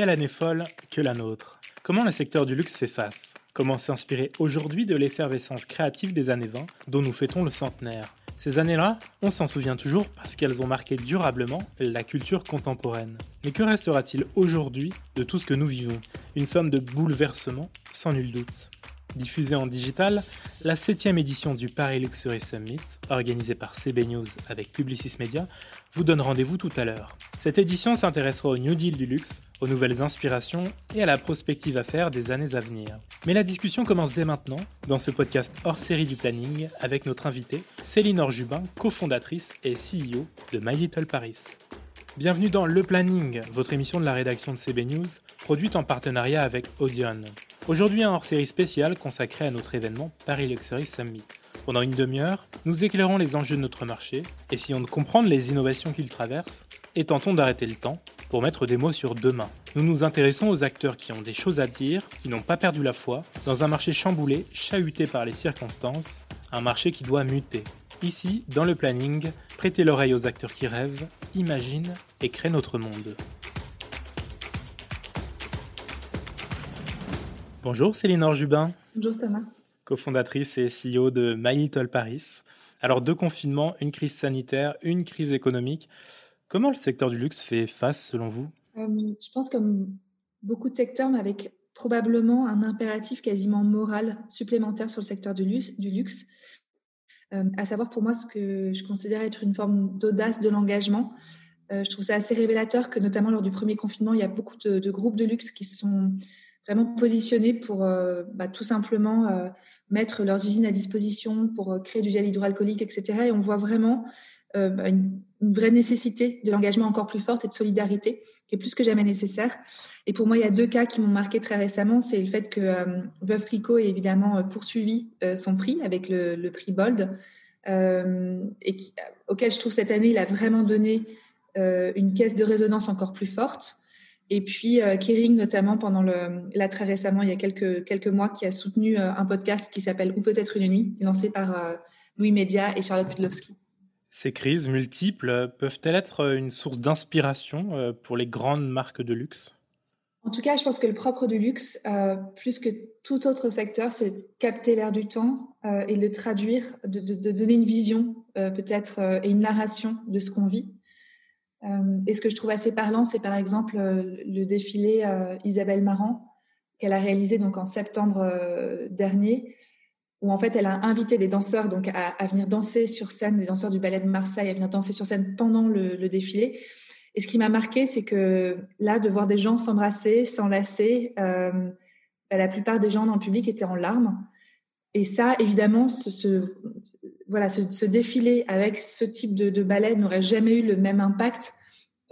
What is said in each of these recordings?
Quelle année folle que la nôtre. Comment le secteur du luxe fait face? Comment s'inspirer aujourd'hui de l'effervescence créative des années 20 dont nous fêtons le centenaire? Ces années-là, on s'en souvient toujours parce qu'elles ont marqué durablement la culture contemporaine. Mais que restera-t-il aujourd'hui de tout ce que nous vivons? Une somme de bouleversements, sans nul doute. Diffusée en digital, la septième édition du Paris Luxury Summit, organisée par CB News avec Publicis Media, vous donne rendez-vous tout à l'heure. Cette édition s'intéressera au New Deal du luxe, aux nouvelles inspirations et à la prospective à faire des années à venir. Mais la discussion commence dès maintenant dans ce podcast hors série du planning avec notre invitée Céline Orjubin, cofondatrice et CEO de My Little Paris. Bienvenue dans Le Planning, votre émission de la rédaction de CB News, produite en partenariat avec Audion. Aujourd'hui, un hors-série spécial consacré à notre événement Paris Luxury Summit. Pendant une demi-heure, nous éclairons les enjeux de notre marché, essayons de comprendre les innovations qu'il traverse et tentons d'arrêter le temps pour mettre des mots sur demain. Nous nous intéressons aux acteurs qui ont des choses à dire, qui n'ont pas perdu la foi, dans un marché chamboulé, chahuté par les circonstances, un marché qui doit muter. Ici, dans le planning, prêtez l'oreille aux acteurs qui rêvent, imaginent et créent notre monde. Bonjour Céline Orjubin. Bonjour Thomas. Cofondatrice et CEO de My Little Paris. Alors deux confinements, une crise sanitaire, une crise économique. Comment le secteur du luxe fait face selon vous? Euh, Je pense comme beaucoup de secteurs, mais avec probablement un impératif quasiment moral supplémentaire sur le secteur du luxe, euh, à savoir pour moi ce que je considère être une forme d'audace de l'engagement. Euh, je trouve ça assez révélateur que notamment lors du premier confinement, il y a beaucoup de, groupes de luxe qui sont vraiment positionnés pour bah, tout simplement mettre leurs usines à disposition pour créer du gel hydroalcoolique, etc. Et on voit vraiment bah, une, vraie nécessité de l'engagement encore plus forte et de solidarité qui est plus que jamais nécessaire. Et pour moi, il y a deux cas qui m'ont marqué très récemment. C'est le fait que euh, Veuve Clicquot ait évidemment poursuivi son prix avec le, prix Bold, auquel je trouve cette année, il a vraiment donné une caisse de résonance encore plus forte. Et puis, euh, Kering, notamment, pendant le, là, très récemment, il y a quelques, quelques mois, qui a soutenu euh, un podcast qui s'appelle Ou peut-être une nuit, lancé par euh, Louis Média et Charlotte Pudlowski. Ces crises multiples peuvent-elles être une source d'inspiration pour les grandes marques de luxe? En tout cas, je pense que le propre du luxe, plus que tout autre secteur, c'est de capter l'air du temps et de le traduire, de, donner une vision peut-être et une narration de ce qu'on vit. Euh, et ce que je trouve assez parlant, c'est par exemple euh, le défilé euh, Isabelle Marant qu'elle a réalisé donc en septembre dernier, où en fait elle a invité des danseurs donc à, venir danser sur scène, des danseurs du ballet de Marseille à venir danser sur scène pendant le, défilé. Et ce qui m'a marqué, c'est que là, de voir des gens s'embrasser, s'enlacer, bah, la plupart des gens dans le public étaient en larmes. Et ça, évidemment, ce, voilà, ce, défilé avec ce type de, ballet n'aurait jamais eu le même impact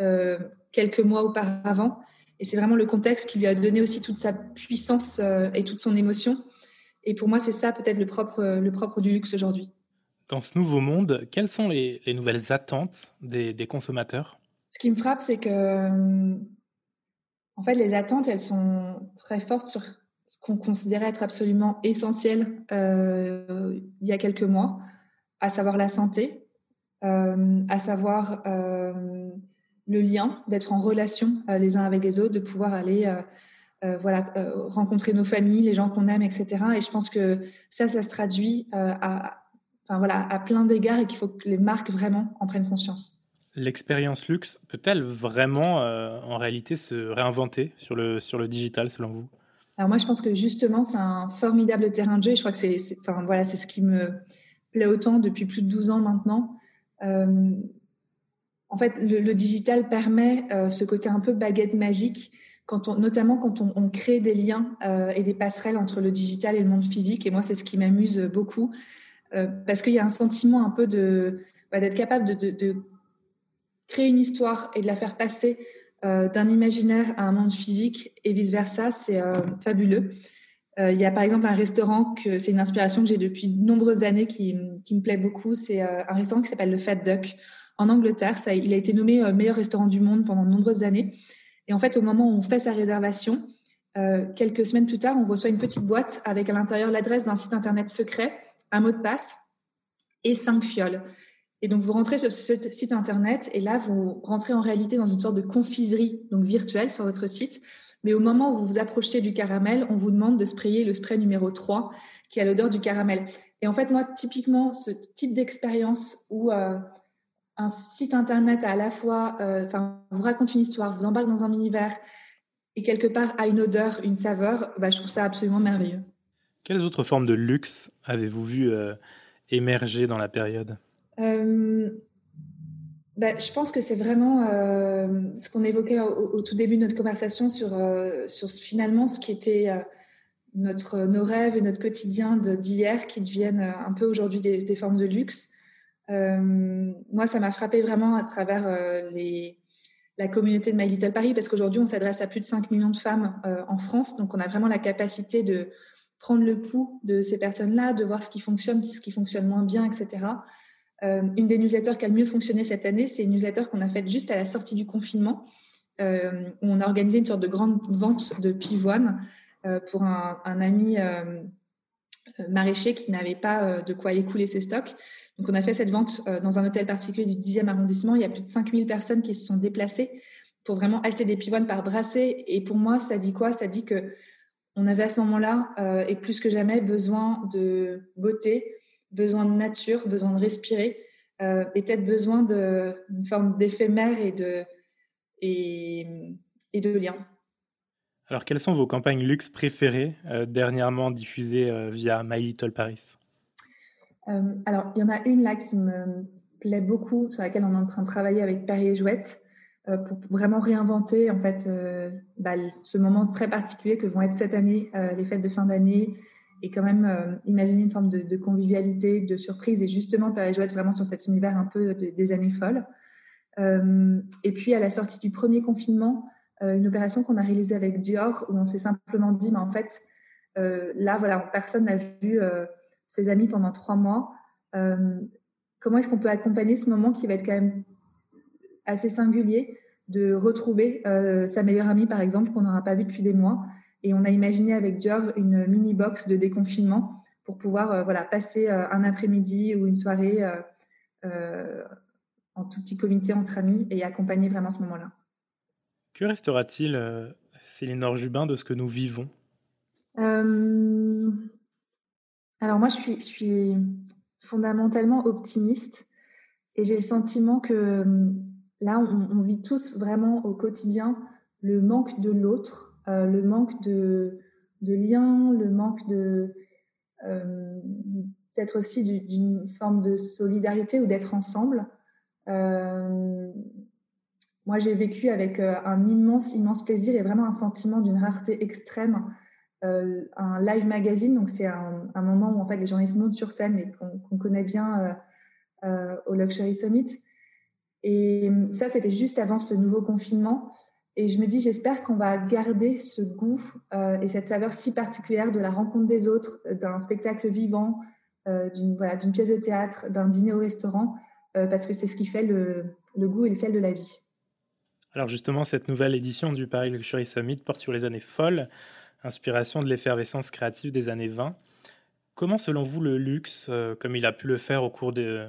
euh, quelques mois auparavant. Et c'est vraiment le contexte qui lui a donné aussi toute sa puissance euh, et toute son émotion. Et pour moi, c'est ça peut-être le propre, le propre du luxe aujourd'hui. Dans ce nouveau monde, quelles sont les, nouvelles attentes des, consommateurs? Ce qui me frappe, c'est que, en fait, les attentes, elles sont très fortes sur ce qu'on considérait être absolument essentiel euh, il y a quelques mois à savoir la santé, euh, à savoir euh, le lien, d'être en relation euh, les uns avec les autres, de pouvoir aller voilà, rencontrer nos familles, les gens qu'on aime, etc. Et je pense que ça, ça se traduit à, enfin, voilà, à plein d'égards et qu'il faut que les marques vraiment en prennent conscience. L'expérience luxe peut-elle vraiment, en réalité, se réinventer sur le, sur le digital, selon vous? Alors moi, je pense que justement, c'est un formidable terrain de jeu. Et je crois que c'est, enfin, voilà, c'est ce qui me, plaît autant depuis plus de 12 ans maintenant. Euh, en fait, le, digital permet euh, ce côté un peu baguette magique, quand on, notamment quand on, crée des liens euh, et des passerelles entre le digital et le monde physique. Et moi, c'est ce qui m'amuse beaucoup, parce qu'il y a un sentiment un peu de bah, d'être capable de, de, créer une histoire et de la faire passer d'un imaginaire à un monde physique et vice versa. C'est fabuleux. Euh, il y a par exemple un restaurant que c'est une inspiration que j'ai depuis de nombreuses années qui, me plaît beaucoup. C'est euh, un restaurant qui s'appelle le Fat Duck en Angleterre. Ça, il a été nommé euh, meilleur restaurant du monde pendant de nombreuses années. Et en fait, au moment où on fait sa réservation, quelques semaines plus tard, on reçoit une petite boîte avec à l'intérieur l'adresse d'un site internet secret, un mot de passe et cinq fioles. Et donc, vous rentrez sur ce site internet et là, vous rentrez en réalité dans une sorte de confiserie donc virtuelle sur votre site. Mais au moment où vous vous approchez du caramel, on vous demande de sprayer le spray numéro 3 qui a l'odeur du caramel. Et en fait, moi, typiquement, ce type d'expérience où euh, un site internet à la fois, euh, enfin, vous raconte une histoire, vous embarque dans un univers et quelque part a une odeur, une saveur, bah, je trouve ça absolument merveilleux. Quelles autres formes de luxe avez-vous vu euh, émerger dans la période? Bah, je pense que c'est vraiment ce qu'on évoquait au, tout début de notre conversation sur, sur finalement ce qui était notre, nos rêves et notre quotidien d'hier qui deviennent euh, un peu aujourd'hui des, formes de luxe. Euh, moi, ça m'a frappé vraiment à travers euh, la communauté de My Little Paris parce qu'aujourd'hui, on s'adresse à plus de 5 millions de femmes en France. Donc, on a vraiment la capacité de prendre le pouls de ces personnes-là, de voir ce qui fonctionne, ce qui fonctionne moins bien, etc. une des newsletters qui a le mieux fonctionné cette année, c'est une newsletter qu'on a faite juste à la sortie du confinement, où on a organisé une sorte de grande vente de pivoine euh, pour un, ami euh, euh, maraîcher qui n'avait pas de quoi écouler ses stocks. Donc, on a fait cette vente dans un hôtel particulier du 10e arrondissement. Il y a plus de 5000 personnes qui se sont déplacées pour vraiment acheter des pivoines par brassée. Et pour moi, ça dit quoi? Ça dit que on avait à ce moment-là, et plus que jamais, besoin de beauté, besoin de nature, besoin de respirer, et peut-être besoin d'une forme d'éphémère et de, et, lien. Alors, quelles sont vos campagnes luxe préférées, euh, dernièrement diffusées euh, via My Little Paris? Euh, Alors, il y en a une là qui me plaît beaucoup, sur laquelle on est en train de travailler avec et Jouette, pour vraiment réinventer en fait bah, ce moment très particulier que vont être cette année les fêtes de fin d'année, et quand même imaginer une forme de, convivialité, de surprise, et justement Paris et Jouette vraiment sur cet univers un peu des années folles. et puis à la sortie du premier confinement, euh, une opération qu'on a réalisée avec Dior où on s'est simplement dit, mais en fait, euh, là, voilà, personne n'a vu euh, ses amis pendant trois mois. comment est-ce qu'on peut accompagner ce moment qui va être quand même assez singulier de retrouver sa meilleure amie, par exemple, qu'on n'aura pas vue depuis des mois? Et on a imaginé avec Dior une mini box de déconfinement pour pouvoir voilà, passer un après-midi ou une soirée en tout petit comité entre amis et accompagner vraiment ce moment-là. Que restera-t-il, euh, Céline Jubin, de ce que nous vivons? Euh, Alors moi, je suis, fondamentalement optimiste et j'ai le sentiment que euh, là, on, vit tous vraiment au quotidien le manque de l'autre, le manque de, de lien, le manque de peut-être aussi d'une forme de solidarité ou d'être ensemble. Moi, j'ai vécu avec euh, un immense, immense plaisir et vraiment un sentiment d'une rareté extrême. Euh, un live magazine, donc c'est un, moment où en fait les journalistes montent sur scène et qu'on connaît bien euh, au Luxury Summit. Et ça, c'était juste avant ce nouveau confinement. Et je me dis, j'espère qu'on va garder ce goût et cette saveur si particulière de la rencontre des autres, d'un spectacle vivant, d'une pièce de théâtre, d'un dîner au restaurant, parce que c'est ce qui fait le goût et le sel de la vie. Alors justement, cette nouvelle édition du Paris Luxury Summit porte sur les années folles, inspiration de l'effervescence créative des années 20. Comment, selon vous, le luxe, euh, comme il a pu le faire au cours des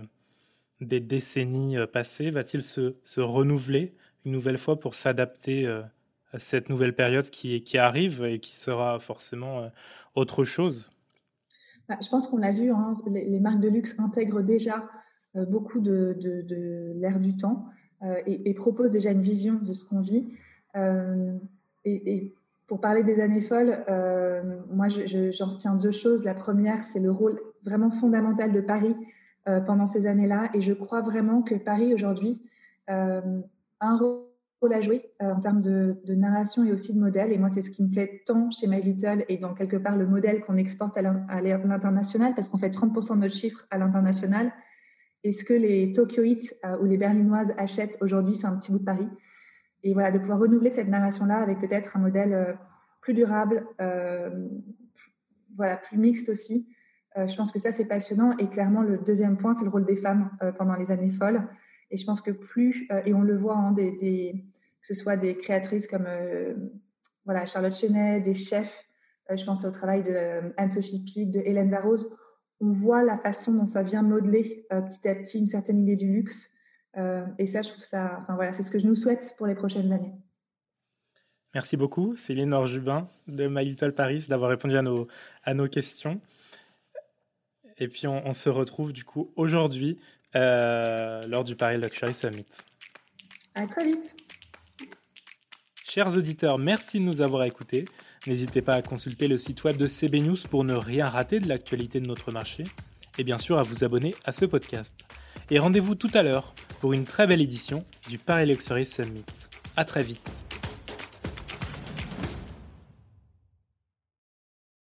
décennies euh, passées, va-t-il se, renouveler une nouvelle fois pour s'adapter euh, à cette nouvelle période qui, arrive et qui sera forcément autre chose? Bah, Je pense qu'on l'a vu, hein, les, marques de luxe intègrent déjà beaucoup de, de l'ère du temps. Et, propose déjà une vision de ce qu'on vit. Et, pour parler des années folles, euh, moi, j'en retiens deux choses. La première, c'est le rôle vraiment fondamental de Paris pendant ces années-là. Et je crois vraiment que Paris, aujourd'hui, a un rôle à jouer en termes de, narration et aussi de modèle. Et moi, c'est ce qui me plaît tant chez My Little et dans quelque part le modèle qu'on exporte à l'international, parce qu'on fait 30% de notre chiffre à l'international. Et ce que les Tokyoites euh, ou les Berlinoises achètent aujourd'hui, c'est un petit bout de Paris. Et voilà, de pouvoir renouveler cette narration-là avec peut-être un modèle euh, plus durable, euh, voilà, plus mixte aussi. je pense que ça, c'est passionnant. Et clairement, le deuxième point, c'est le rôle des femmes pendant les années folles. Et je pense que plus, et on le voit, hein, des, que ce soit des créatrices comme voilà, Charlotte Chenet, des chefs, je pense au travail de Anne-Sophie Pic, de Hélène Darroze, on voit la façon dont ça vient modeler petit à petit une certaine idée du luxe. Et ça, je trouve ça, enfin voilà, c'est ce que je nous souhaite pour les prochaines années. Merci beaucoup, Céline Orjubin de My Little Paris, d'avoir répondu à nos, à nos questions. Et puis, on, se retrouve du coup aujourd'hui euh, lors du Paris Luxury Summit. À très vite. Chers auditeurs, merci de nous avoir écoutés. N'hésitez pas à consulter le site web de CB News pour ne rien rater de l'actualité de notre marché. Et bien sûr, à vous abonner à ce podcast. Et rendez-vous tout à l'heure pour une très belle édition du Paris Luxury Summit. À très vite.